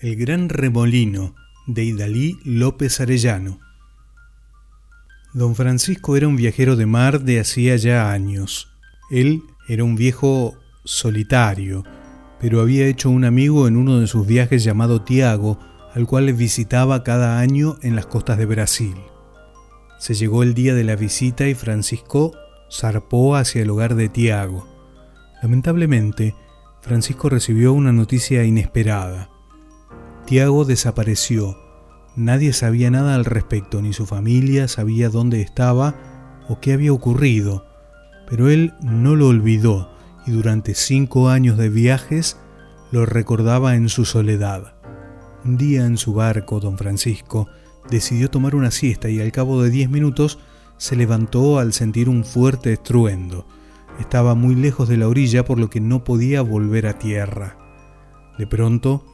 El Gran Remolino de Idalí López Arellano. Don Francisco era un viajero de mar de hacía ya años. Él era un viejo solitario, pero había hecho un amigo en uno de sus viajes llamado Tiago, al cual visitaba cada año en las costas de Brasil. Se llegó el día de la visita y Francisco zarpó hacia el hogar de Tiago. Lamentablemente, Francisco recibió una noticia inesperada. Tiago desapareció. Nadie sabía nada al respecto, ni su familia sabía dónde estaba o qué había ocurrido, pero él no lo olvidó y durante cinco años de viajes lo recordaba en su soledad. Un día en su barco, don Francisco decidió tomar una siesta y al cabo de diez minutos se levantó al sentir un fuerte estruendo. Estaba muy lejos de la orilla por lo que no podía volver a tierra. De pronto,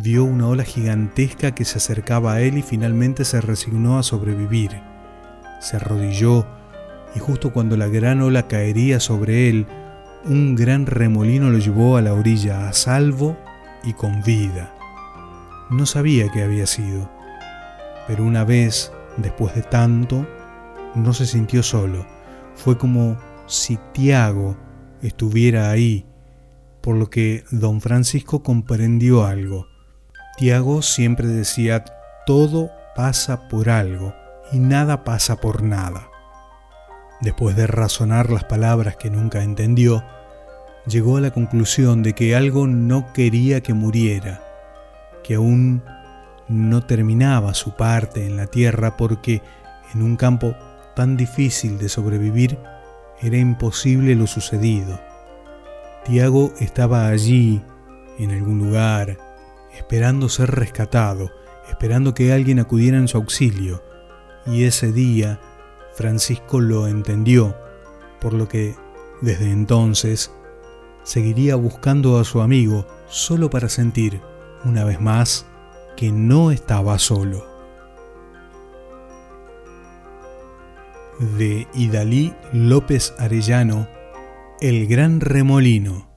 vio una ola gigantesca que se acercaba a él y finalmente se resignó a sobrevivir. Se arrodilló y justo cuando la gran ola caería sobre él, un gran remolino lo llevó a la orilla a salvo y con vida. No sabía qué había sido, pero una vez, después de tanto, no se sintió solo. Fue como si Tiago estuviera ahí, por lo que don Francisco comprendió algo Tiago siempre decía, todo pasa por algo y nada pasa por nada. Después de razonar las palabras que nunca entendió, llegó a la conclusión de que algo no quería que muriera, que aún no terminaba su parte en la tierra porque en un campo tan difícil de sobrevivir era imposible lo sucedido. Tiago estaba allí, en algún lugar, esperando ser rescatado, esperando que alguien acudiera en su auxilio. Y ese día Francisco lo entendió, por lo que desde entonces seguiría buscando a su amigo solo para sentir, una vez más, que no estaba solo. De Idalí López Arellano, El Gran Remolino.